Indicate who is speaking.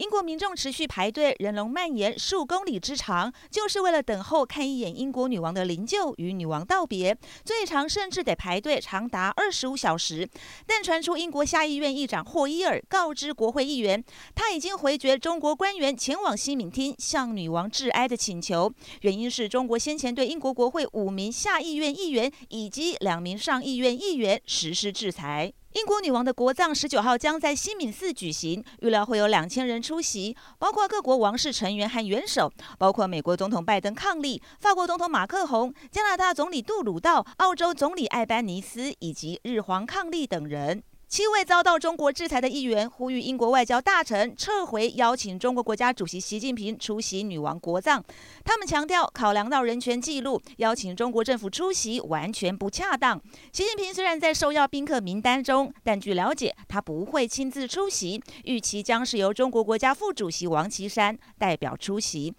Speaker 1: 英国民众持续排队，人龙蔓延数公里之长，就是为了等候看一眼英国女王的灵柩，与女王道别。最长甚至得排队长达二十五小时。但传出英国下议院议长霍伊尔告知国会议员，他已经回绝中国官员前往西敏厅向女王致哀的请求，原因是中国先前对英国国会五名下议院议员以及两名上议院议员实施制裁。英国女王的国葬十九号将在西敏寺举行，预料会有两千人出席，包括各国王室成员和元首，包括美国总统拜登伉俪、法国总统马克宏、加拿大总理杜鲁道、澳洲总理艾班尼斯以及日皇伉俪等人。七位遭到中国制裁的议员呼吁英国外交大臣撤回邀请中国国家主席习近平出席女王国葬。他们强调，考量到人权记录，邀请中国政府出席完全不恰当。习近平虽然在受邀宾客名单中，但据了解，他不会亲自出席，预期将是由中国国家副主席王岐山代表出席。